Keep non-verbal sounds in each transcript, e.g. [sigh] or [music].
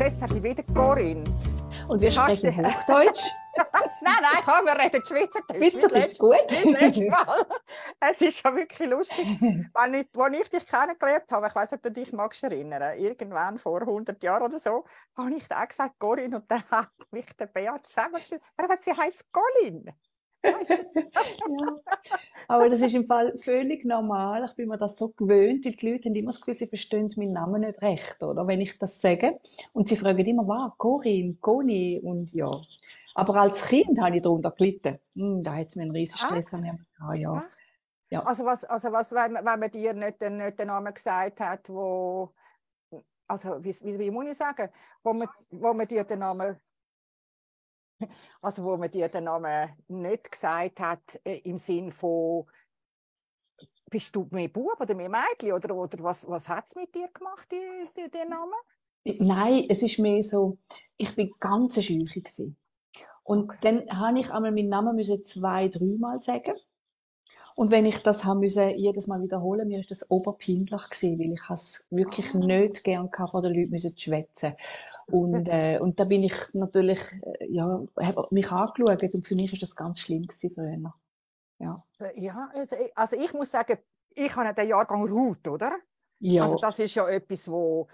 Grüß wieder Corinne. Und wir sprechen Hochdeutsch. [laughs] nein, nein, komm, wir reden Schweizerdeutsch. Schweizerdeutsch, gut. Mal. [laughs] Es ist schon wirklich lustig. [laughs] Wenn ich, als ich dich kennengelernt habe, ich weiß nicht, ob du dich magst erinnern, irgendwann vor 100 Jahren oder so, habe ich da gesagt, Corinne, und dann hat mich der Beat zusammengeschrieben. Er hat gesagt, sie heißt Colin. Ja. Aber das ist im Fall völlig normal. Ich bin mir das so gewöhnt, weil die Leute haben immer das Gefühl, sie verstehen meinen Namen nicht recht, oder? Wenn ich das sage. Und sie fragen immer, was? Corinne, Conny und ja. Aber als Kind habe ich darunter gelitten. Hm, da hat es mir einen riesen Stress an mir gehabt, ja. ja. Also was, also was wenn, wenn man dir nicht, nicht den Namen gesagt hat, wo also wie, wie, wie muss ich sagen, wo man, wo man dir den Namen [laughs] also wo man dir den Namen nicht gesagt hat, äh, im Sinn von, bist du mehr Bub oder mehr Mädchen oder, oder was, was hat es mit dir gemacht, die, die, den Namen? Nein, es ist mehr so, ich bin ganz schüchtern gewesen. Und dann habe ich einmal meinen Namen müssen zwei, dreimal sagen. Und wenn ich das haben müssen, jedes Mal wiederholen, mir ist das oberpindlich gewesen, weil ich es wirklich oh. nicht gern hatte, vor den Leuten müssen schwätzen. Und, äh, und da bin ich natürlich, äh, ja, habe mich angeschaut und für mich ist das ganz schlimm gewesen früher. Ja, äh, ja also, also ich muss sagen, ich habe den Jahrgang Ruth, oder? Ja. Also das ist ja etwas, wo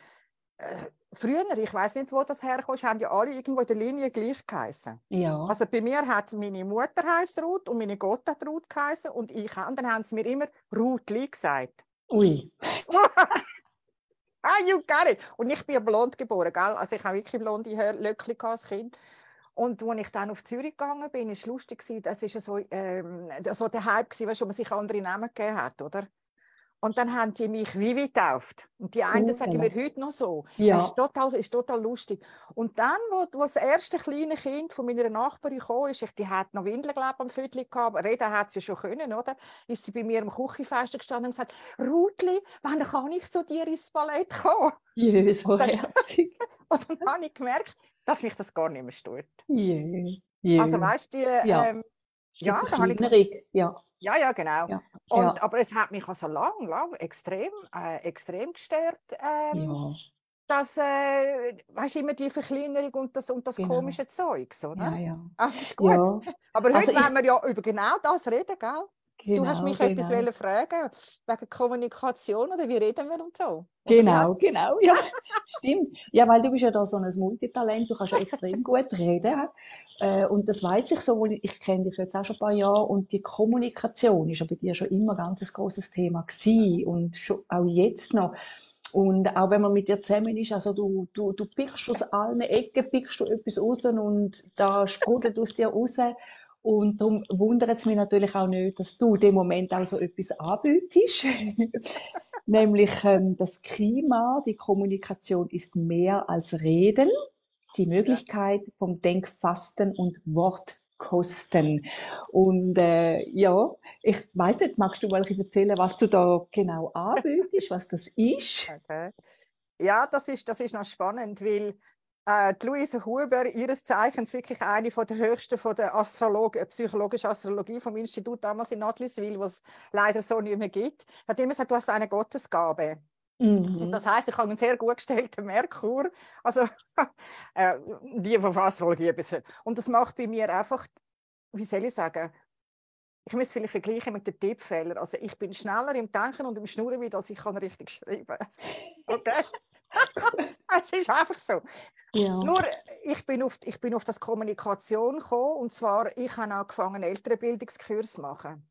äh, früher, ich weiß nicht, wo das herkommt, haben ja alle irgendwo in der Linie gleich geheißen. Ja. Also bei mir hat meine Mutter heißt Ruth und meine Gott hat Ruth geheißen und ich und dann haben sie mir immer Ruthli gesagt. Ui. [laughs] ah, you got it. Und ich bin blond geboren, gell? Also ich habe wirklich blonde Löckchen als Kind. Und als ich dann auf Zürich gegangen bin, war es lustig, das war so, ähm, so der Hype, weißt, wo man sich andere Namen gegeben hat, oder? Und dann haben die mich Vivi getauft. Und die einen oh, sagen mir heute noch so. Ja. Das ist total, ist total lustig. Und dann, wo, wo das erste kleine Kind von meiner Nachbarin kam, ist, die hat noch Windeln glaub, am Viertel gehabt, reden hat sie schon können, oder? Ist sie bei mir im Küchenfenster gestanden und gesagt, Rutli, wann kann ich so dir ins Ballett kommen? Jö, so [laughs] herzig. [laughs] und dann habe ich gemerkt, dass mich das gar nicht mehr stört. Jö, jö. Also weißt du, ja. ähm, ja, ich, ja. ja, ja, genau. Ja. Und, ja. Aber es hat mich also lang, lang extrem, äh, extrem gestört, ähm, ja. dass, äh, weißt immer die Verkleinerung und das, und das genau. komische Zeugs, oder? Ja, ja. Ach, ist gut. Ja. [laughs] Aber heute also wollen wir ja über genau das reden, gell? Genau, du hast genau, mich genau. etwas fragen wegen Kommunikation oder wie reden wir und so. Genau, genau, ja, [laughs] stimmt. Ja, weil du bist ja da so ein Multitalent, du kannst ja extrem gut reden. Äh, und das weiß ich so, ich kenne dich jetzt auch schon ein paar Jahre und die Kommunikation ist ja bei dir schon immer ein ganz großes Thema gewesen und schon, auch jetzt noch. Und auch wenn man mit dir zusammen ist, also du, du, du pickst aus allen Ecken, pickst du etwas raus und da sprudelt aus dir raus. Und darum wundert es mich natürlich auch nicht, dass du in dem Moment auch so etwas anbietest. [laughs] Nämlich ähm, das Klima, die Kommunikation ist mehr als Reden, die Möglichkeit vom Denkfasten und Wortkosten. Und äh, ja, ich weiß nicht, magst du mal erzählen, was du da genau anbietest, was das ist? [laughs] Okay. Ja, das ist, das ist noch spannend, weil äh, Luise Huber, ihres Zeichens wirklich eine von der höchsten von der Astrolog äh, psychologischen Astrologie vom Institut damals in Adliswil, was es leider so nicht mehr gibt, hat immer gesagt, du hast eine Gottesgabe. Mhm. Das heißt, ich habe einen sehr gut gestellten Merkur, also [laughs] äh, die von Astrologie bis und das macht bei mir einfach, wie soll ich sagen, ich muss es vielleicht vergleichen mit den Tippfehlern. Also ich bin schneller im Denken und im Schnurren, wie das ich kann richtig schreiben. Okay. [laughs] es ist einfach so. Ja. Nur, ich bin, auf, ich bin auf das Kommunikation gekommen und zwar, ich habe angefangen, einen Elternbildungskurs zu machen.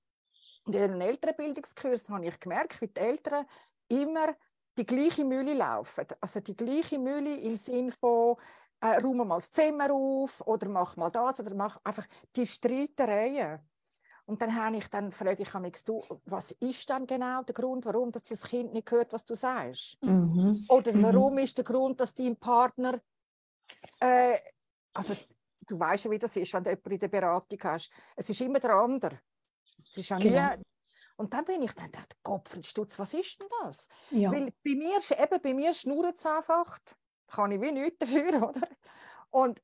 Und in einem Elternbildungskurs habe ich gemerkt, wie die Eltern immer die gleiche Mühle laufen. Also die gleiche Mühle im Sinn von, äh, räume mal das Zimmer auf oder mach mal das oder mach einfach die Streitereien. Und dann habe ich dann frage ich mich, du, was ist dann genau der Grund, warum dass das Kind nicht hört, was du sagst? Mhm. Oder mhm. warum mhm. ist der Grund, dass dein Partner, äh, also du weißt ja, wie das ist, wenn du jemanden in der Beratung hast. Es ist immer der andere. Es ist ja nie, genau. Und dann bin ich dann gedacht, Gottfried Stutz, was ist denn das? Ja. Weil bei mir, eben bei mir schnurrt es einfach, kann ich wie nichts dafür, [laughs] oder? Und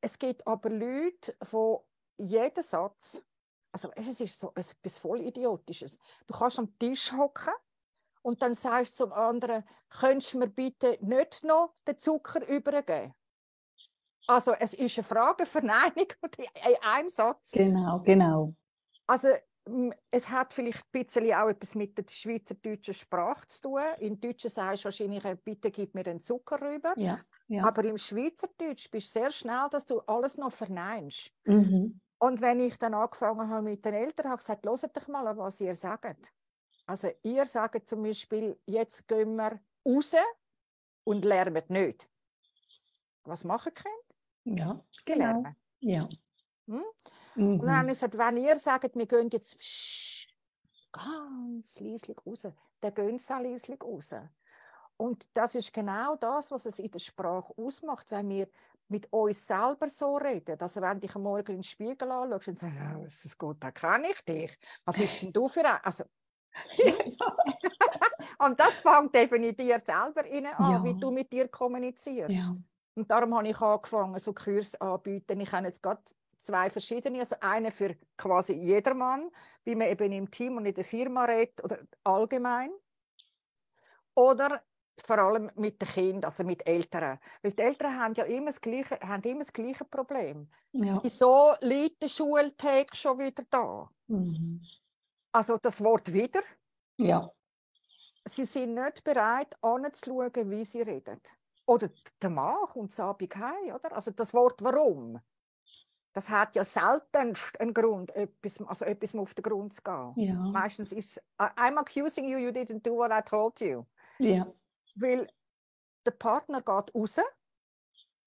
es gibt aber Leute, die jeden Satz also es ist so etwas voll Idiotisches. Du kannst am Tisch hocken und dann sagst du zum anderen, könntest du mir bitte nicht noch den Zucker übergeben? Also es ist eine Frage Verneinung [laughs] in einem Satz. Genau, genau. Also es hat vielleicht ein bisschen auch etwas mit der schweizerdeutschen Sprache zu tun. Im Deutschen sagst du wahrscheinlich, bitte gib mir den Zucker rüber. Ja, ja. Aber im Schweizerdeutsch bist du sehr schnell, dass du alles noch verneinst. Mhm. Und wenn ich dann angefangen habe mit den Eltern, habe ich gesagt, hört doch mal, was ihr sagt. Also ihr sagt zum Beispiel, jetzt gehen wir raus und lernen nicht. Was machen Kinder? Ja, genau. Lernen. Ja. Hm? Mhm. Und dann habe ich gesagt, wenn ihr sagt, wir gehen jetzt psch, ganz leislich raus, dann gehen sie auch leislich raus. Und das ist genau das, was es in der Sprache ausmacht, wenn wir mit uns selber so reden. Also wenn dich am Morgen in den Spiegel anschaust und sagst, oh, es ist gut, da kenne ich dich. Was bist denn du für ein... Also, [laughs] [laughs] und das fängt eben in dir selber an, ja. wie du mit dir kommunizierst. Ja. Und darum habe ich angefangen, so Kurs anzubieten. Ich habe jetzt gerade zwei verschiedene, also eine für quasi jedermann, wie man eben im Team und in der Firma redet oder allgemein. Oder vor allem mit den Kindern, also mit Eltern. Weil die Eltern haben ja immer das gleiche, haben immer das gleiche Problem. Ja. Wieso liegt der Schultag schon wieder da? Mhm. Also das Wort wieder. Ja. Sie sind nicht bereit, anzuschauen, wie sie reden. Oder der Mann kommt zu Abend heim, oder? Also das Wort warum das hat ja selten einen Grund, etwas, also etwas auf den Grund zu gehen. Ja. Meistens ist I'm accusing you, you didn't do what I told you. Ja. Weil der Partner geht raus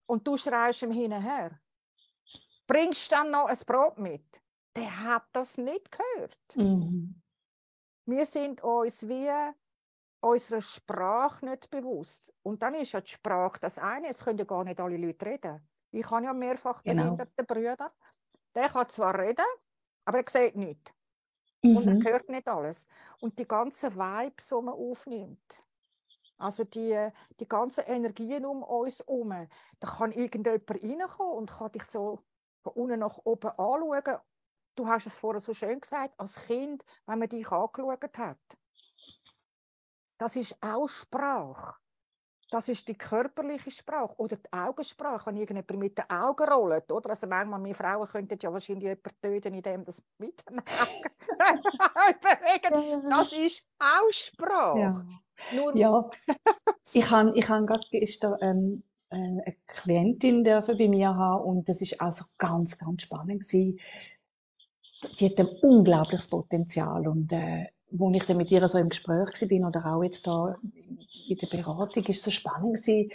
und du schreist ihm hinterher. Bringst dann noch ein Brot mit? Der hat das nicht gehört. Mhm. Wir sind uns wie unserer Sprache nicht bewusst. Und dann ist ja die Sprache das eine, es können ja gar nicht alle Leute reden. Ich habe ja mehrfach genau. behinderte Brüder. Der kann zwar reden, aber er sieht nichts. Mhm. Und er mhm. hört nicht alles. Und die ganzen Vibes, die man aufnimmt, also die, die ganzen Energien um uns herum, da kann irgendjemand reinkommen und kann dich so von unten nach oben anschauen. Du hast es vorher so schön gesagt, als Kind, wenn man dich angeschaut hat. Das ist auch Sprache. Das ist die körperliche Sprache oder die Augensprache, wenn irgendjemand mit den Augen rollt. Oder? Also manchmal, wir Frauen könnten ja wahrscheinlich jemanden töten, indem das mit den Augen [laughs] bewegen. Das ist auch Sprache. Ja, Nur ja. [laughs] ich habe ich hab gerade gestern ähm, äh, eine Klientin dürfen bei mir haben und das ist also ganz, ganz spannend gewesen. Die hat ein unglaubliches Potenzial und äh, wo ich dann mit ihr so im Gespräch war oder auch jetzt da in der Beratung, ist so spannend gewesen.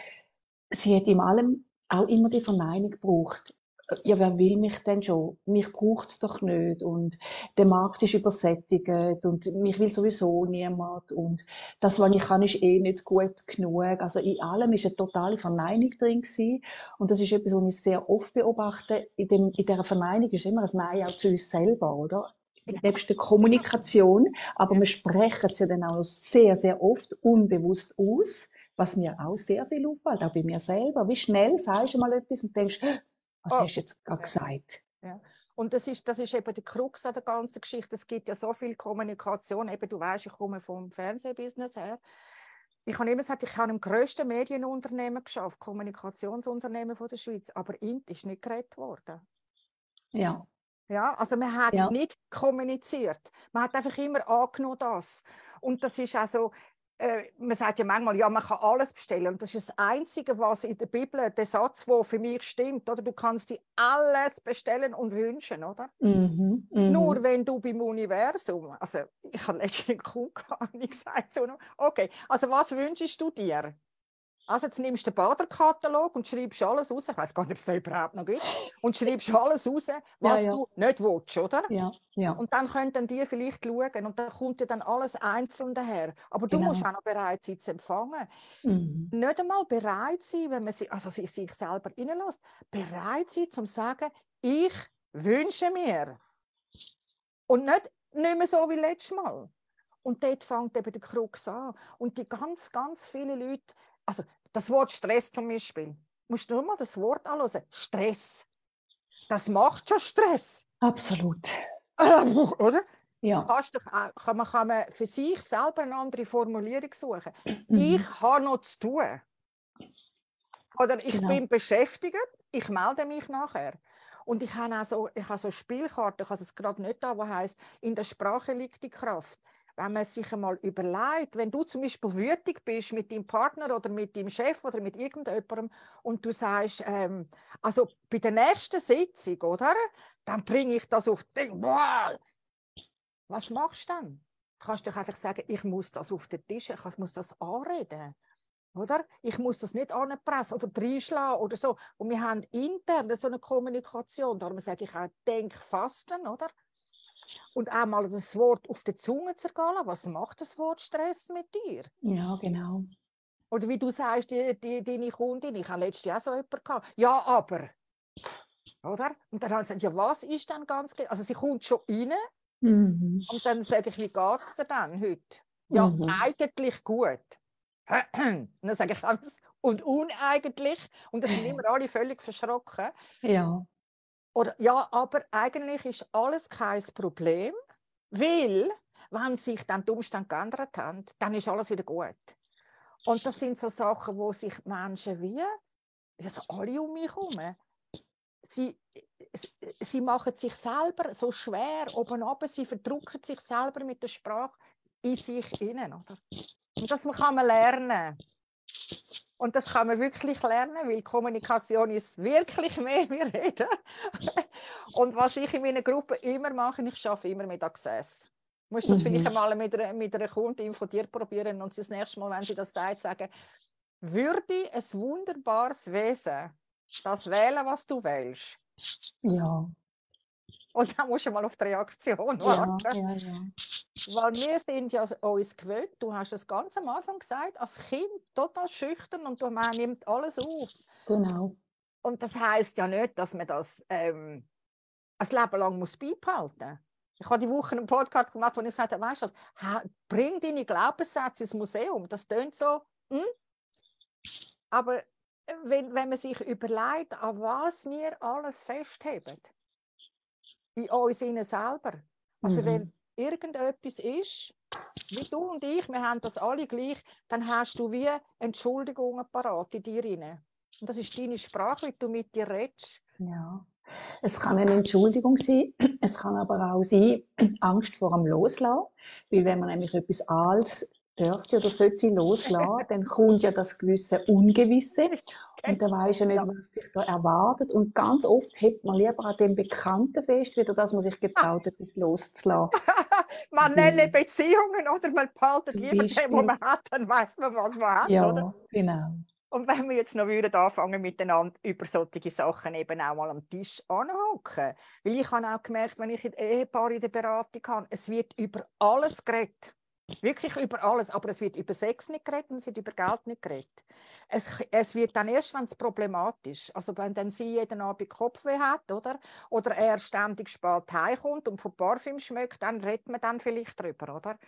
Sie hat in allem auch immer die Verneinung gebraucht. Ja, wer will mich denn schon? Mich braucht es doch nicht. Und der Markt ist übersättigt und mich will sowieso niemand. Und das, was ich kann, ist eh nicht gut genug. Also in allem ist eine totale Verneinung drin gewesen. Und das ist etwas, was ich sehr oft beobachte. In, dem, in dieser Verneinung ist immer ein Nein auch zu uns selber, oder? Nebst der Kommunikation, aber wir sprechen es ja dann auch sehr, sehr oft unbewusst aus, was mir auch sehr viel auffällt, auch bei mir selber. Wie schnell sagst du mal etwas und denkst, was oh. hast du jetzt gerade gesagt? Ja. Und das ist, das ist eben der Krux an der ganzen Geschichte. Es gibt ja so viel Kommunikation. Eben, du weißt, ich komme vom Fernsehbusiness her. Ich habe immer gesagt, ich habe im grössten Medienunternehmen geschafft, Kommunikationsunternehmen von der Schweiz, aber Int ist nicht geredet worden. Ja. Ja, also man hat ja. nicht kommuniziert. Man hat einfach immer angenommen das. Und das ist also, äh, man sagt ja manchmal, ja, man kann alles bestellen. Und das ist das Einzige, was in der Bibel, der Satz, der für mich stimmt, oder? Du kannst dir alles bestellen und wünschen, oder? Mhm, mh. Nur wenn du beim Universum, also ich habe letztens einen Kunden [laughs] gesagt, so, okay, also was wünschst du dir? Also jetzt nimmst du den Baderkatalog und schreibst alles raus. Ich weiß gar nicht, ob es da überhaupt noch gibt. Und schreibst alles raus, was ja, ja. du nicht willst, oder? Ja, ja. Und dann können die vielleicht schauen und dann kommt dir dann alles einzeln daher. Aber du genau. musst auch noch bereit sein zu empfangen. Mhm. Nicht einmal bereit sein, wenn man sich, also sich selber reinlässt, bereit sein, zu sagen, ich wünsche mir. Und nicht, nicht mehr so wie letztes Mal. Und dort fängt eben der Krux an. Und die ganz, ganz viele Leute also das Wort Stress zum Beispiel, musst du nur mal das Wort anschauen. Stress. Das macht schon Stress. Absolut. Oder? Ja. Kannst auch, kann, man, kann man für sich selber eine andere Formulierung suchen. Mhm. Ich habe noch zu tun. Oder ich genau. bin beschäftigt, ich melde mich nachher. Und ich habe auch so, ich habe so Spielkarten, ich habe es gerade nicht da, wo heißt, in der Sprache liegt die Kraft. Wenn man sich einmal überlegt, wenn du zum Beispiel wütig bist mit deinem Partner oder mit deinem Chef oder mit irgendjemandem und du sagst, ähm, also bei der nächsten Sitzung, oder? Dann bringe ich das auf den Boah! Was machst du dann? Du kannst doch einfach sagen, ich muss das auf den Tisch, ich muss das anreden. Oder? Ich muss das nicht anpressen oder reinschlagen oder so. Und wir haben intern so eine Kommunikation. Darum sage ich auch, denk fasten, oder? Und auch mal das Wort auf die Zunge zergehen. Was macht das Wort Stress mit dir? Ja, genau. Oder wie du sagst, die, die, deine Kundin, ich habe letztes Jahr so jemanden gehabt. Ja, aber. Oder? Und dann habe ich gesagt, ja, was ist denn ganz genau? Also sie kommt schon rein. Mhm. Und dann sage ich, wie geht es dir denn heute? Ja, mhm. eigentlich gut. Und [clears throat] dann sage ich und uneigentlich. Und das sind [clears throat] immer alle völlig verschrocken. Ja. Oder ja, aber eigentlich ist alles kein Problem, weil, wenn sich dann die Umstände geändert haben, dann ist alles wieder gut. Und das sind so Sachen, wo sich Menschen wie, also alle um mich herum, sie, sie machen sich selber so schwer oben runter, sie verdrucken sich selber mit der Sprache in sich innen. Oder? Und das kann man lernen. Und das kann man wirklich lernen, weil Kommunikation ist wirklich mehr [laughs] wie Reden. und was ich in meiner Gruppe immer mache, ich schaffe immer mit Access. Du musst das mhm. vielleicht einmal mit einer, mit einer Kundin von dir probieren und sie das nächste Mal, wenn sie das sagt, sagen, würde ein wunderbares Wesen das wählen, was du wählst? Ja. Und dann musst du mal auf die Reaktion warten. Ja, ja, ja. Weil wir sind ja uns gewöhnt, du hast es ganz am Anfang gesagt, als Kind total schüchtern und man nimmt alles auf. Genau. Und das heißt ja nicht, dass man das ähm, ein Leben lang muss beibehalten Ich habe die Woche einen Podcast gemacht, wo ich gesagt habe, weißt du was, bring deine Glaubenssätze ins Museum. Das tönt so, hm? aber äh, wenn, wenn man sich überlegt, an was wir alles festheben, in uns innen selber. Also mhm. wenn irgendetwas ist, wie du und ich, wir haben das alle gleich, dann hast du wie Entschuldigungen parat in dir rein. Und das ist deine Sprache, wie du mit dir redest. Ja. Es kann eine Entschuldigung sein, [clears throat] es kann aber auch sein, [clears throat] Angst vor dem Loslassen. Weil wenn man nämlich etwas Altes dürfte oder sollte loslassen, [laughs] dann kommt ja das gewisse Ungewisse und dann weiß ja nicht, was sich da erwartet und ganz oft hält man lieber an dem Bekannten fest, wieder dass man sich getraut hat, [laughs] etwas loszulassen. [laughs] man nennt Beziehungen oder man behaltet lieber dem, was man hat, dann weiß man, was man hat, ja, oder? genau. Und wenn wir jetzt noch würden anfangen miteinander über solche Sachen eben auch mal am Tisch anhocken, weil ich habe auch gemerkt, wenn ich ein Ehepaar in der Beratung habe, es wird über alles geredet. Wirklich über alles, aber es wird über Sex nicht geredet und es wird über Geld nicht geredet. Es, es wird dann erst, wenn es problematisch ist, also wenn dann sie jeden Abend Kopfweh hat, oder? Oder er ständig spät heimkommt und von Parfüm schmeckt, dann redet man dann vielleicht drüber, oder?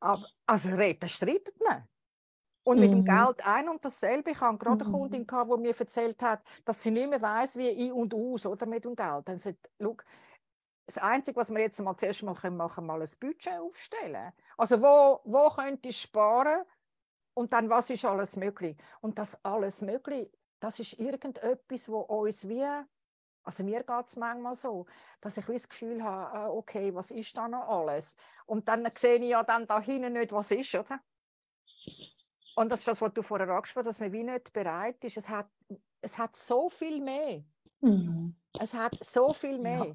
Aber, also reden streitet man. Und mit mhm. dem Geld ein und dasselbe. Ich habe gerade eine mhm. Kundin, gehabt, die mir erzählt hat, dass sie nicht mehr weiß, wie ein und aus oder mit dem Geld. Dann sagt, das Einzige, was wir jetzt mal zuerst machen, machen mal ein Budget aufstellen. Also wo, wo könnte ich sparen und dann was ist alles möglich? Und das alles möglich, das ist irgendetwas, wo uns wie, also mir geht es manchmal so, dass ich das Gefühl habe, ah, okay, was ist da noch alles? Und dann sehe ich ja dann da hinten nicht, was ist, oder? Und das ist das, was du vorher angesprochen hast, dass man wie nicht bereit ist. Es hat, es hat so viel mehr. Mhm. Es hat so viel mehr. Ja.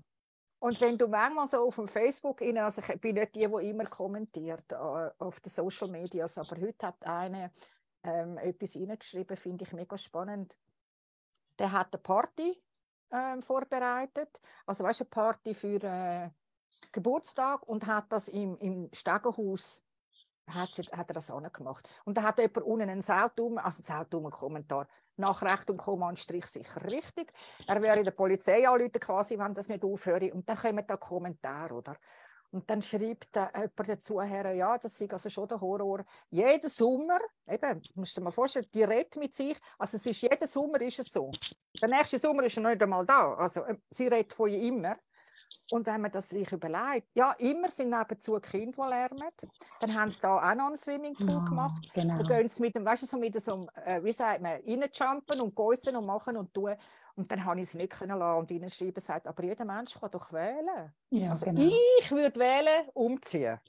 Und wenn du manchmal so auf dem Facebook, also ich bin nicht die, die immer kommentiert äh, auf den Social Medias, aber heute hat eine ähm, etwas reingeschrieben, finde ich mega spannend. Der hat eine Party ähm, vorbereitet, also weißt, eine Party für äh, Geburtstag und hat das im, im Stegenhaus hat, hat er das gemacht. Und da hat jemand unten einen Sautum, also einen Sautum-Kommentar nach Recht und Komma und Strich sicher richtig. Er wäre der Polizei anrufen quasi, wenn das nicht aufhöre. Und dann kommen da Kommentare, oder? Und dann schreibt äh, jemand dazu her, ja, das ist also schon der Horror. Jeden Sommer, eben, musst du dir mal vorstellen, die redet mit sich, also es ist, jeden Sommer ist es so. Der nächste Sommer ist er nicht einmal da, also äh, sie redet von ihr immer. Und wenn man das sich überlegt, ja, immer sind nebenzu Kinder, die lernen. Dann haben sie da auch noch einen Swimmingpool Ja, gemacht. genau. Dann gehen sie mit dem, weißt du, so mit so, einem, äh, wie sagt man, reinjumpen und gäusen und machen und tun. Und dann habe ich es nicht können lassen und ihnen schreiben, sagt, aber jeder Mensch kann doch wählen. Ja, Also genau. ich würde wählen, umziehen.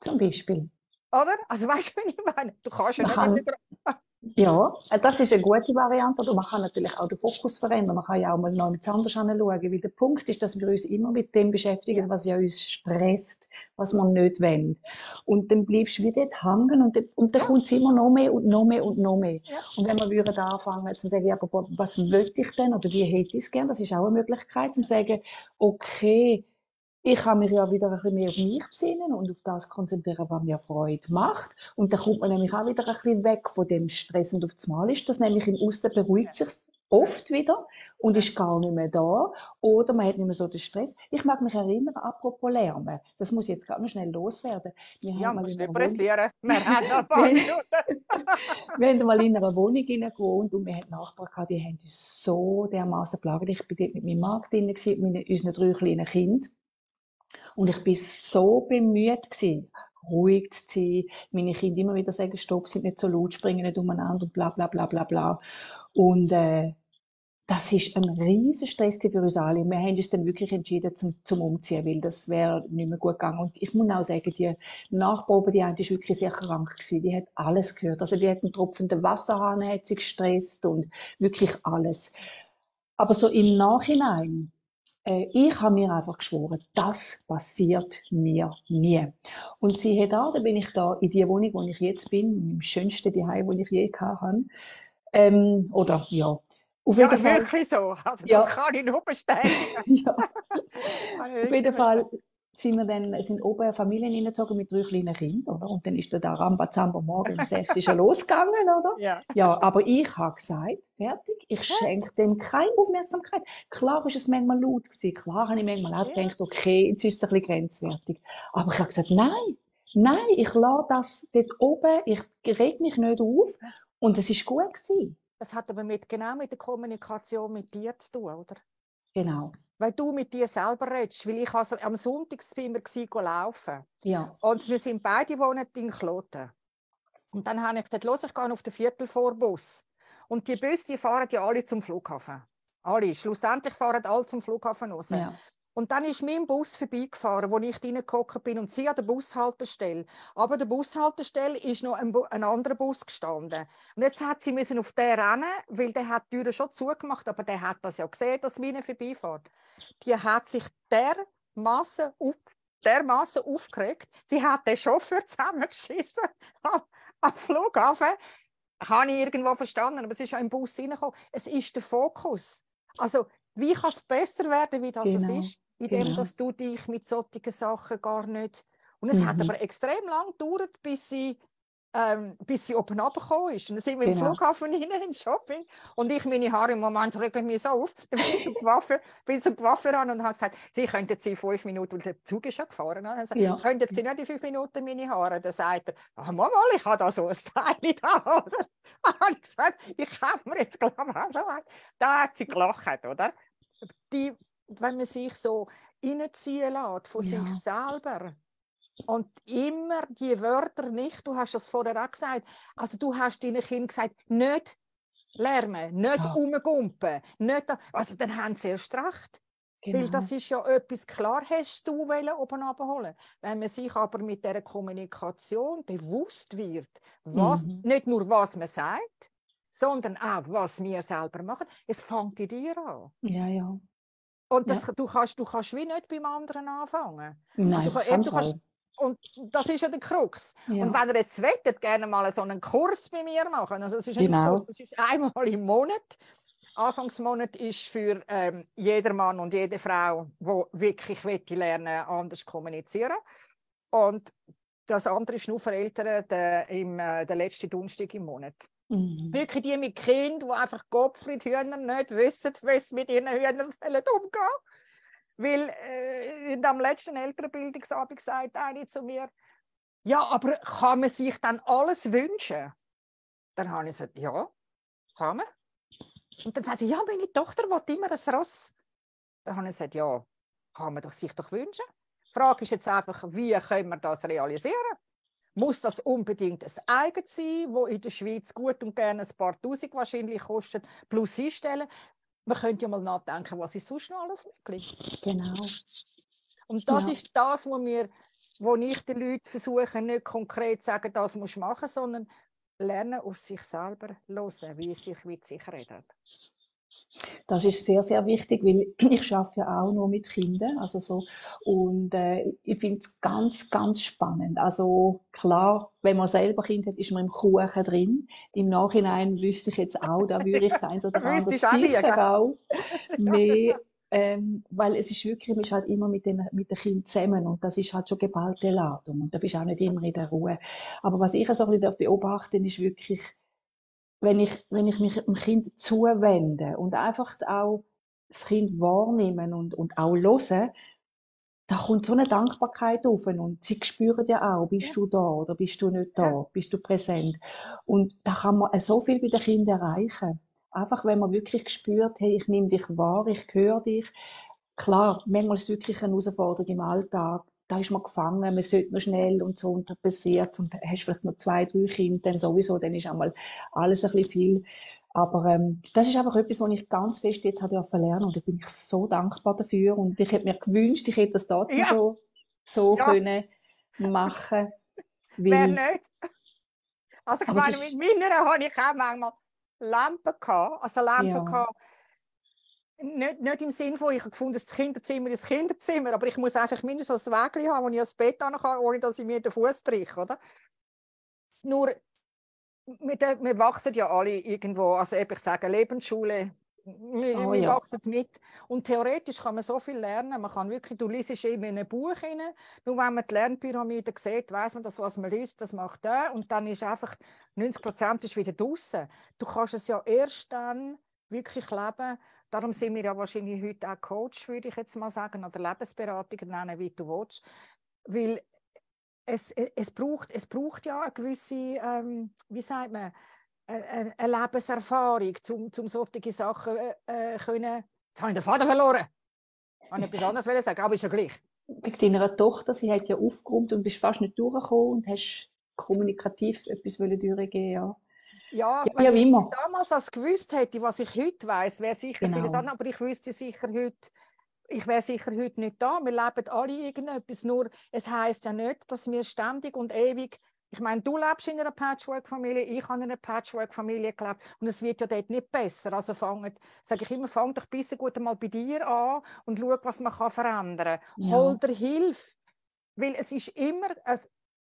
Zum Beispiel. Oder? Also weißt du, [laughs] wie ich meine? Du kannst ja Man nicht kann- Ja, äh, das ist eine gute Variante. Und man kann natürlich auch den Fokus verändern. Man kann ja auch mal noch mit anders anschauen. Weil der Punkt ist, dass wir uns immer mit dem beschäftigen, was ja uns stresst, was wir nicht wollen. Und dann bleibst du wieder dort hängen und, dann- und dann kommt es immer noch mehr und noch mehr und noch mehr. Ja. Und wenn wir würden anfangen zu sagen, ja, aber was möchte ich denn oder wie hätte ich es gern, das ist auch eine Möglichkeit, zu sagen, okay, ich kann mich ja wieder ein bisschen mehr auf mich besinnen und auf das konzentrieren, was mir Freude macht. Und dann kommt man nämlich auch wieder ein bisschen weg von dem Stress. Und auf einmal ist das nämlich im Aussen beruhigt sich oft wieder und ist gar nicht mehr da. Oder man hat nicht mehr so den Stress. Ich mag mich erinnern, apropos Lärmen, das muss jetzt gerade schnell loswerden. Wir Ja, mal musst in nicht pressieren. Wir haben noch ein paar Wenn- [laughs] Minuten. wir haben mal in einer Wohnung gewohnt und wir hatten Nachbarn, gehabt, die haben uns so dermaßen plagt. Ich war dort mit meinem Mann drin, mit unseren drei kleinen Kindern. Und ich war so bemüht, gewesen, ruhig zu sein. Meine Kinder immer wieder sagen, stopp, sind nicht so laut, springen nicht umeinander und bla bla bla bla bla. Und äh, das ist ein riesen Stress für uns alle. Wir haben uns dann wirklich entschieden zum, zum Umziehen, weil das wäre nicht mehr gut gegangen. Und ich muss auch sagen, die Nachprobe, die eine, ist wirklich sehr krank gewesen. Die hat alles gehört. Also die hat einen tropfenden Wasserhahn, hat sie gestresst und wirklich alles. Aber so im Nachhinein, ich habe mir einfach geschworen, das passiert mir nie. Und siehe da, da bin ich da in die Wohnung, wo ich jetzt bin, im schönsten Zuhause, wo ich je gehabt habe. Ähm, oder ja, auf Ja, jeden Fall. wirklich so. Also, Ja. Das kann ich nur [laughs] bestätigen. Ja. [laughs] Auf jeden Fall sind wir dann, sind oben eine Familie hineingezogen mit drei kleinen Kindern, oder? Und dann ist der Rambazamba morgen um sechs ist er [laughs] losgegangen, oder? Ja. Ja, aber ich habe gesagt, fertig, ich schenke dem keine Aufmerksamkeit. Klar ist es manchmal laut gewesen, klar habe ich manchmal auch gedacht, okay, jetzt ist es ein bisschen grenzwertig. Aber ich habe gesagt, nein, nein, ich lasse das dort oben, ich reg mich nicht auf. Und es ist gut gewesen. Das hat aber mit, genau mit der Kommunikation mit dir zu tun, oder? Genau, Weil du mit dir selber redest. Weil ich also, am Sonntag bin wir laufen. ja, Und wir sind beide wohnen in Kloten. Und dann habe ich gesagt, los, ich gehe auf den Viertelvorbus. Und die Busse die fahren ja alle zum Flughafen. Alle. Schlussendlich fahren alle zum Flughafen raus. ja, Und dann ist mein Bus vorbeigefahren, wo ich reingehockt bin und sie an der Bushaltestelle. Aber der Bushaltestelle ist noch ein, Bu ein anderer Bus gestanden. Und jetzt hat sie müssen auf den rennen, weil der hat die Türen schon zugemacht, aber der hat das ja gesehen, dass meine vorbeifährt. Die hat sich dermaßen auf, dermaßen aufgeregt. Sie hat den Chauffeur [laughs] zusammengeschissen am, am Flughafen. Habe ich irgendwo verstanden, aber es ist ja im Bus reingekommen. Es ist der Fokus. Also, wie kann es besser werden, wie das Genau, es ist, indem genau. dass du dich mit solchen Sachen gar nicht. Und es hat Mhm. aber extrem lang gedauert, bis sie, ähm, bis sie oben runtergekommen ist. Und dann sind wir im Genau. Flughafen [laughs] hinein ins Shopping und ich meine Haare im Moment regen mich so auf. Dann bin ich [laughs] zum Coiffeur, bin zum Coiffeur an und habe gesagt, sie könnten sie in fünf Minuten, weil der Zug ist schon gefahren. Dann sagt, Ja. könnten sie nicht in fünf Minuten meine Haare? Dann sagt er, ah, mal, ich habe da so ein Teil da? [laughs] Dann habe ich gesagt, ich kann mir jetzt gleich mal so weit. Da hat sie gelacht, oder? Die, wenn man sich so reinziehen lässt von Ja. sich selber und immer die Wörter nicht, du hast das vorher auch gesagt, also du hast deinen Kindern gesagt, nicht lärmen, nicht Ja. rumgumpen, nicht, also dann haben sie erst recht. Weil genau. das ist ja etwas, klar hast du wollen, oben abholen. Wenn man sich aber mit der Kommunikation bewusst wird, was, Mhm. nicht nur was man sagt, sondern auch was wir selber machen, es fängt in dir an. Ja, ja. Und Ja. das, du, kannst, du kannst wie nicht beim anderen anfangen. Nein, du, eben, du kannst, und das ist ja der Krux. Ja. Und wenn ihr jetzt wettet, gerne mal so einen Kurs bei mir machen. Also es ist nicht ein Genau. Kurs, das ist einmal im Monat. Anfangsmonat ist für ähm, jeder Mann und jede Frau, wo wirklich wette lernen, anders kommunizieren. Und das andere ist nur für Eltern der, im, äh, der letzte Donnerstag im Monat. Mhm. Wirklich die mit Kind, die einfach Gottfried Hühner nicht wissen, wie sie mit ihren Hühnern sollen umgehen Weil äh, in dem letzten Elternbildungsabend sagt eine zu mir, ja, aber kann man sich dann alles wünschen? Dann habe ich gesagt, ja, kann man. Und dann sagt sie, ja, meine Tochter will immer ein Ross. Dann habe ich gesagt, ja, kann man sich doch wünschen. Die Frage ist jetzt einfach, wie können wir das realisieren? Muss das unbedingt ein eigen sein, wo in der Schweiz gut und gerne ein paar Tausend wahrscheinlich kostet, plus hinstellen? Man könnte ja mal nachdenken, was ist sonst noch alles möglich? Genau. Und das ja. ist das, wo wir, wo ich den Leuten versuche, nicht konkret zu sagen, das muss machen, sondern lernen auf sich selber hören, wie es sich mit sich redet. Das ist sehr, sehr wichtig, weil [clears throat] ich arbeite ja auch nur mit Kindern, also so, und äh, ich finde es ganz, ganz spannend. Also klar, wenn man selber Kind hat, ist man im Kuchen drin. Im Nachhinein wüsste ich jetzt auch, da würde ich sein oder [laughs] anders sicher auch [laughs] mehr, ähm, weil es ist wirklich, man ist halt immer mit den, mit den Kindern zusammen und das ist halt schon geballte Ladung und da bist du auch nicht immer in der Ruhe. Aber was ich so ein bisschen beobachten ist wirklich, wenn ich, wenn ich mich dem Kind zuwende und einfach auch das Kind wahrnehmen und, und auch hören, da kommt so eine Dankbarkeit auf und sie spüren ja auch, bist ja. du da oder bist du nicht da, ja. bist du präsent. Und da kann man so viel bei den Kindern erreichen. Einfach, wenn man wirklich spürt, hey, ich nehme dich wahr, ich höre dich. Klar, manchmal ist es wirklich eine Herausforderung im Alltag, da ist man gefangen, man sollte noch schnell und so und da passiert und hast vielleicht noch zwei, drei Kinder, dann sowieso, dann ist einmal alles ein bisschen viel. Aber ähm, das ist einfach etwas, was ich ganz fest jetzt habe lernen und da bin ich so dankbar dafür und ich hätte mir gewünscht, ich hätte das dazu ja. so, so ja. können machen. [laughs] Wer nicht? Also ich meine, mit meiner habe ich auch manchmal Lampen gehabt, also Lampen ja. gehabt, nicht, nicht im Sinn von, ich habe gefunden, das Kinderzimmer ist das Kinderzimmer, aber ich muss einfach mindestens ein Weg haben, wo ich ans Bett kann, ohne dass ich mir den Fuß breche, oder? Nur, wir, wir wachsen ja alle irgendwo, also ich sage Lebensschule, wir, oh, wir ja. wachsen mit. Und theoretisch kann man so viel lernen. Man kann wirklich, du liest eben in ein Buch rein. Nur wenn man die Lernpyramide sieht, weiß man, dass was man liest, das macht der. Und dann ist einfach 90 Prozent wieder draußen. Du kannst es ja erst dann wirklich leben, Darum sind wir ja wahrscheinlich heute auch Coach, würde ich jetzt mal sagen, oder Lebensberatung nennen, wie du willst. Weil es, es, braucht, es braucht ja eine gewisse, ähm, wie sagt man, eine, eine Lebenserfahrung, um, um solche Sachen äh, äh, können. Jetzt habe ich den Vater verloren. Ich wollte etwas anderes sagen, aber ist ja gleich. Mit deiner Tochter, sie hat ja aufgeräumt und bist fast nicht durchgekommen und hast kommunikativ etwas durchgehen ja. Ja, ja wenn ich damals als gewusst hätte, was ich heute weiß, wäre sicher genau. vieles anderes, aber ich wüsste sicher heute, ich wäre sicher heute nicht da. Wir leben alle irgendetwas, nur es heißt ja nicht, dass wir ständig und ewig ich meine, du lebst in einer Patchwork-Familie, ich habe in einer Patchwork-Familie gelebt und es wird ja dort nicht besser. Also fangt, sage ich immer, fang doch bisschen gut mal bei dir an und schau, was man kann verändern kann. Ja. Hol dir Hilfe. Weil es ist immer, es,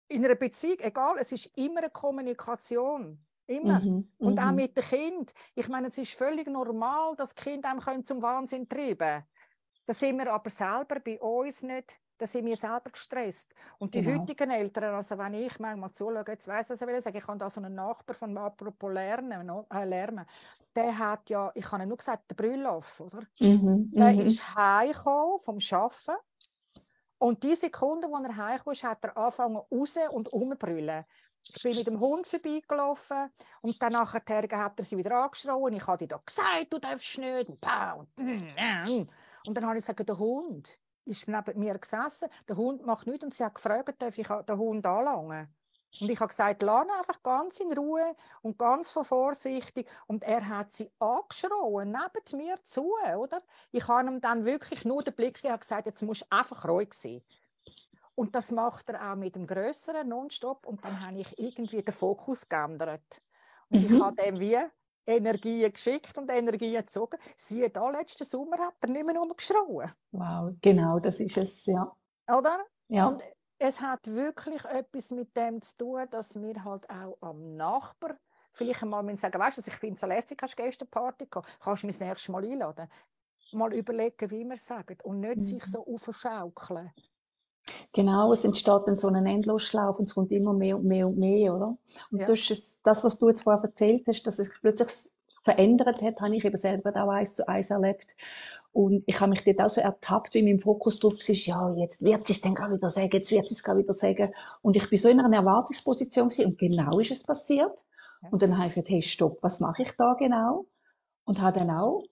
in einer Beziehung, egal, es ist immer eine Kommunikation. Immer. Mhm, und auch mhm. mit dem Kind. Ich meine, es ist völlig normal, dass Kinder einem zum Wahnsinn treiben Da sind wir aber selber bei uns nicht, da sind wir selber gestresst. Und die genau. heutigen Eltern, also wenn ich manchmal zuschaue, jetzt weiss ich, was ich sagen, ich habe da so einen Nachbar von apropos Lernen, äh, Lernen, der hat ja, ich habe nur gesagt, der Brüllauf, oder? Mhm, der mhm. ist heimgekommen vom Arbeiten und die Sekunde, wo er heimgekommen ist, hat er angefangen raus und umbrüllen. Ich bin mit dem Hund vorbeigelaufen und dann nachher hat er sie wieder angeschrien. Ich habe dir doch gesagt, du darfst nicht. Und, und dann habe ich gesagt, der Hund ist neben mir gesessen. Der Hund macht nichts und sie hat gefragt, darf ich den Hund anlangen? Und ich habe gesagt, lass einfach ganz in Ruhe und ganz vorsichtig. Und er hat sie angeschrien, neben mir zu, oder? Ich habe ihm dann wirklich nur den Blick gesagt, jetzt musst du einfach ruhig sein. Und das macht er auch mit dem Größeren nonstop. Und dann habe ich irgendwie den Fokus geändert. Und mhm. ich habe dem wie Energien geschickt und Energien gezogen. Siehe da, letzten Sommer hat er nicht mehr nur geschrien. Wow, genau, das ist es, ja. Oder? Ja. Und es hat wirklich etwas mit dem zu tun, dass wir halt auch am Nachbar vielleicht einmal sagen, weißt du, ich finde es so lässig, hast du gestern Party gehabt, kannst du mich das nächste Mal einladen? Mal überlegen, wie wir es sagen und nicht mhm. sich so aufschaukeln. Genau, es entsteht dann so ein Endlosschlauf und es kommt immer mehr und mehr und mehr, oder? Und ja. das, das, was du jetzt vorher erzählt hast, dass es plötzlich verändert hat, habe ich eben selber auch eins zu eins erlebt. Und ich habe mich dort auch so ertappt, wie mein Fokus drauf war, ja, jetzt wird sie es dann gerade wieder sagen, jetzt wird sie es gerade wieder sagen. Und ich bin so in einer Erwartungsposition gewesen, und genau ist es passiert. Ja. Und dann habe ich gesagt, hey, stopp, was mache ich da genau? Und habe dann auch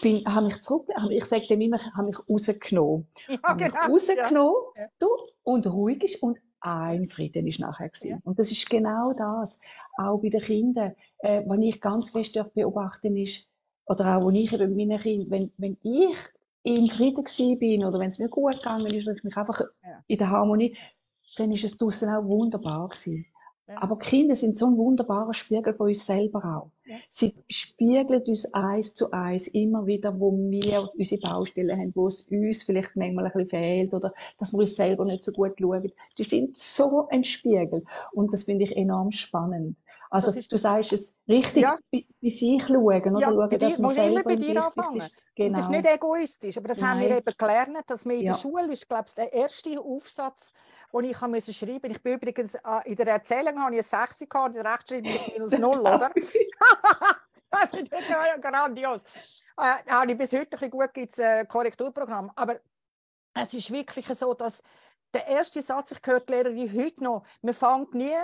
bin, habe mich zurück, ich sage dem immer, habe mich rausgenommen. Ja, habe genau, mich rausgenommen ja. du, und ruhig ist und ein Frieden ist nachher gewesen. Ja. Und das ist genau das, auch bei den Kindern, äh, was ich ganz fest beobachten ist, oder auch, wo ich eben mit meinen Kindern, wenn, wenn ich im Frieden bin oder wenn es mir gut gegangen ist, und ich mich einfach ja. in der Harmonie, dann ist es draußen auch wunderbar gewesen. Aber Kinder sind so ein wunderbarer Spiegel von uns selber auch. Ja. Sie spiegeln uns eins zu eins immer wieder, wo wir unsere Baustellen haben, wo es uns vielleicht manchmal ein bisschen fehlt oder dass wir uns selber nicht so gut schauen. Die sind so ein Spiegel und das finde ich enorm spannend. Also du sagst es richtig ja. bei, bei sich schauen oder ja, schauen, dass man selber immer bei dir anfangen. Ist. Genau. Das ist nicht egoistisch, aber das Nein. haben wir eben gelernt, dass wir in ja. der Schule ist, glaube ich, der erste Aufsatz, den ich schreiben musste. Ich bin übrigens äh, in der Erzählung habe ich eine 6 gehabt, in der Rechtschreibung ist minus 0, [laughs] oder? [laughs] Grandios. Äh, habe ich bis heute ein bisschen gut gibt äh, Korrekturprogramm. Aber es ist wirklich so, dass der erste Satz, ich höre die Lehrerin heute noch, man fängt nie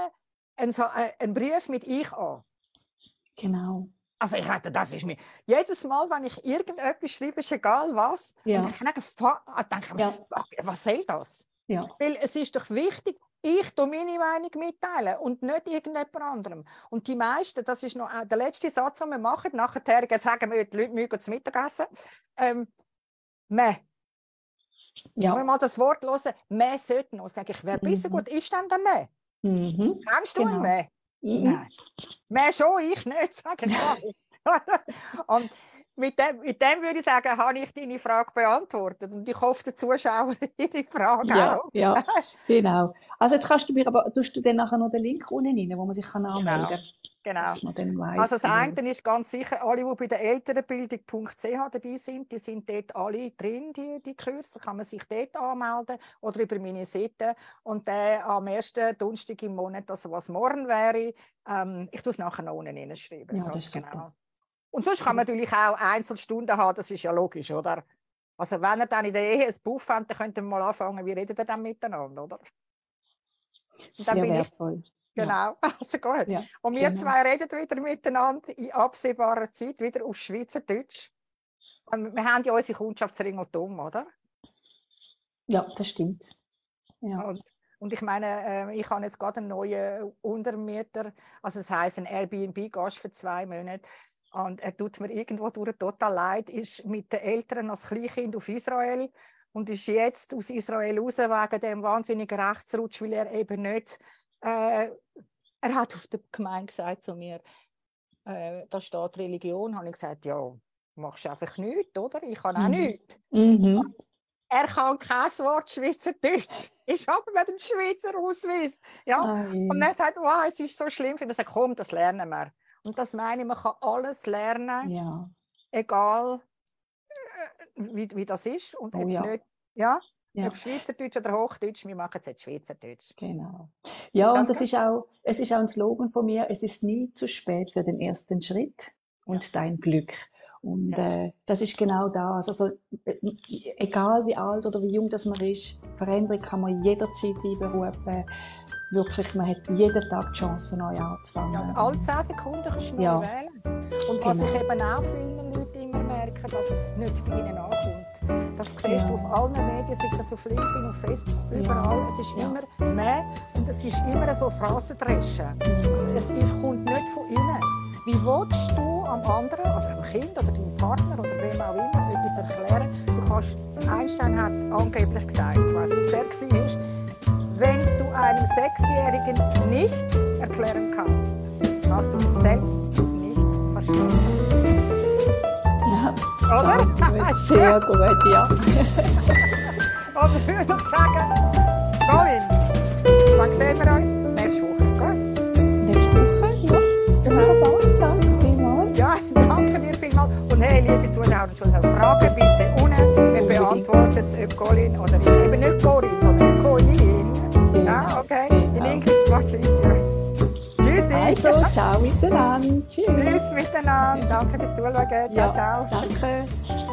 einen, äh, einen Brief mit ich an. Genau. Also ich hatte, das ist mir, jedes Mal, wenn ich irgendetwas schreibe, ist egal was, ja. und ich denke, ah, denke ja. was soll das? Ja. Weil es ist doch wichtig, ich tue meine Meinung mitteilen und nicht irgendjemand anderem. Und die meisten, das ist noch äh, der letzte Satz, den wir machen, nachher sagen wir, die Leute müssen zum Mittagessen, ähm, «Meh». Ja. Wenn wir mal das Wort hören, «Meh» sollte noch, sage ich, wer mhm. besser gut ist denn der «Meh»? Mhm. Kennst du genau. ihn «Meh»? Mhm. Nein. «Meh» schon, ich nicht, sage ich mal. [laughs] und mit dem, mit dem würde ich sagen, habe ich deine Frage beantwortet. Und ich hoffe, der Zuschauer ihre Frage ja, auch. Ja, [laughs] genau. Also jetzt kannst du mir aber, tust du dann nachher noch den Link unten rein, wo man sich kann genau, anmelden kann. Genau. Genau. Weiss, also das eine ist ganz sicher, alle, die bei der älterenbildung.ch dabei sind, die sind dort alle drin, die, die Kurse. Kann man sich dort anmelden oder über meine Seite. Und der am ersten Donnerstag im Monat, also was morgen wäre, ähm, ich tue es nachher noch unten schreiben. Ja, das ist genau. Super. Und sonst kann man natürlich auch Einzelstunden haben, das ist ja logisch, oder? Also wenn ihr dann in der Ehe ein Buff habt, dann könnt ihr mal anfangen, wie redet ihr dann miteinander, oder? Und dann Sehr bin wertvoll. Ich, genau, ja. [laughs] also gut. Ja, und wir genau. zwei reden wieder miteinander in absehbarer Zeit wieder auf Schweizerdeutsch. Und wir haben ja unsere Kundschaftsring und dumm, oder? Ja, das stimmt. Ja. Und, und ich meine, äh, ich habe jetzt gerade einen neuen Untermieter, also das heisst ein Airbnb-Gast für zwei Monate. Und er tut mir irgendwo durch total leid, ist mit den Eltern als Kleinkind auf Israel und ist jetzt aus Israel raus wegen dem wahnsinnigen Rechtsrutsch, weil er eben nicht, äh, er hat auf der Gemeinde gesagt zu mir, äh, da steht Religion, habe ich gesagt, ja, machst du einfach nichts, oder? Ich kann auch mhm. nichts. Mhm. Er kann kein Wort Schweizerdeutsch. [laughs] Ich habe mir den Schweizer Ausweis. Ja. Und er sagt, wow, es ist so schlimm. Ich sage, komm, das lernen wir. Und das meine ich, man kann alles lernen, ja. egal äh, wie, wie das ist. Und oh, jetzt ja. nicht, ja, ja. Ob Schweizerdeutsch oder Hochdeutsch, wir machen es jetzt Schweizerdeutsch. Genau. Ja, und das ist auch, es ist auch ein Slogan von mir, es ist nie zu spät für den ersten Schritt und ja. dein Glück. Und ja. äh, das ist genau das. Also, äh, egal wie alt oder wie jung das man ist, Veränderung kann man jederzeit einberufen wirklich, man hat jeden Tag die Chance, neu anzufangen. Ja, alle 10 Sekunden kannst du neu ja. wählen. Und was genau. ich eben auch vielen Leuten immer merke, dass es nicht bei ihnen ankommt. Das siehst du auf allen Medien, sei das auf LinkedIn, auf Facebook, überall. Es ist immer mehr und es ist immer so Phrasendreschen. Es ist, kommt nicht von innen. Wie willst du am anderen, oder am Kind oder deinem Partner oder wem auch immer, etwas erklären? Du kannst, Einstein hat angeblich gesagt, ich weiß nicht, wer es war, wenn du einem Sechsjährigen nicht erklären kannst, hast du es selbst nicht verstanden. Oder? Sehr [laughs] gut, ja. Würde ich sagen, Colin, wann sehen wir uns? Nächste Woche, gut? Nächste Woche, ja. Genau. Danke vielmals. Ja, danke dir vielmals. Und hey, liebe Zuschauer und Zuschauer, Danke fürs Zuschauen. Ciao, ja, ciao. Danke.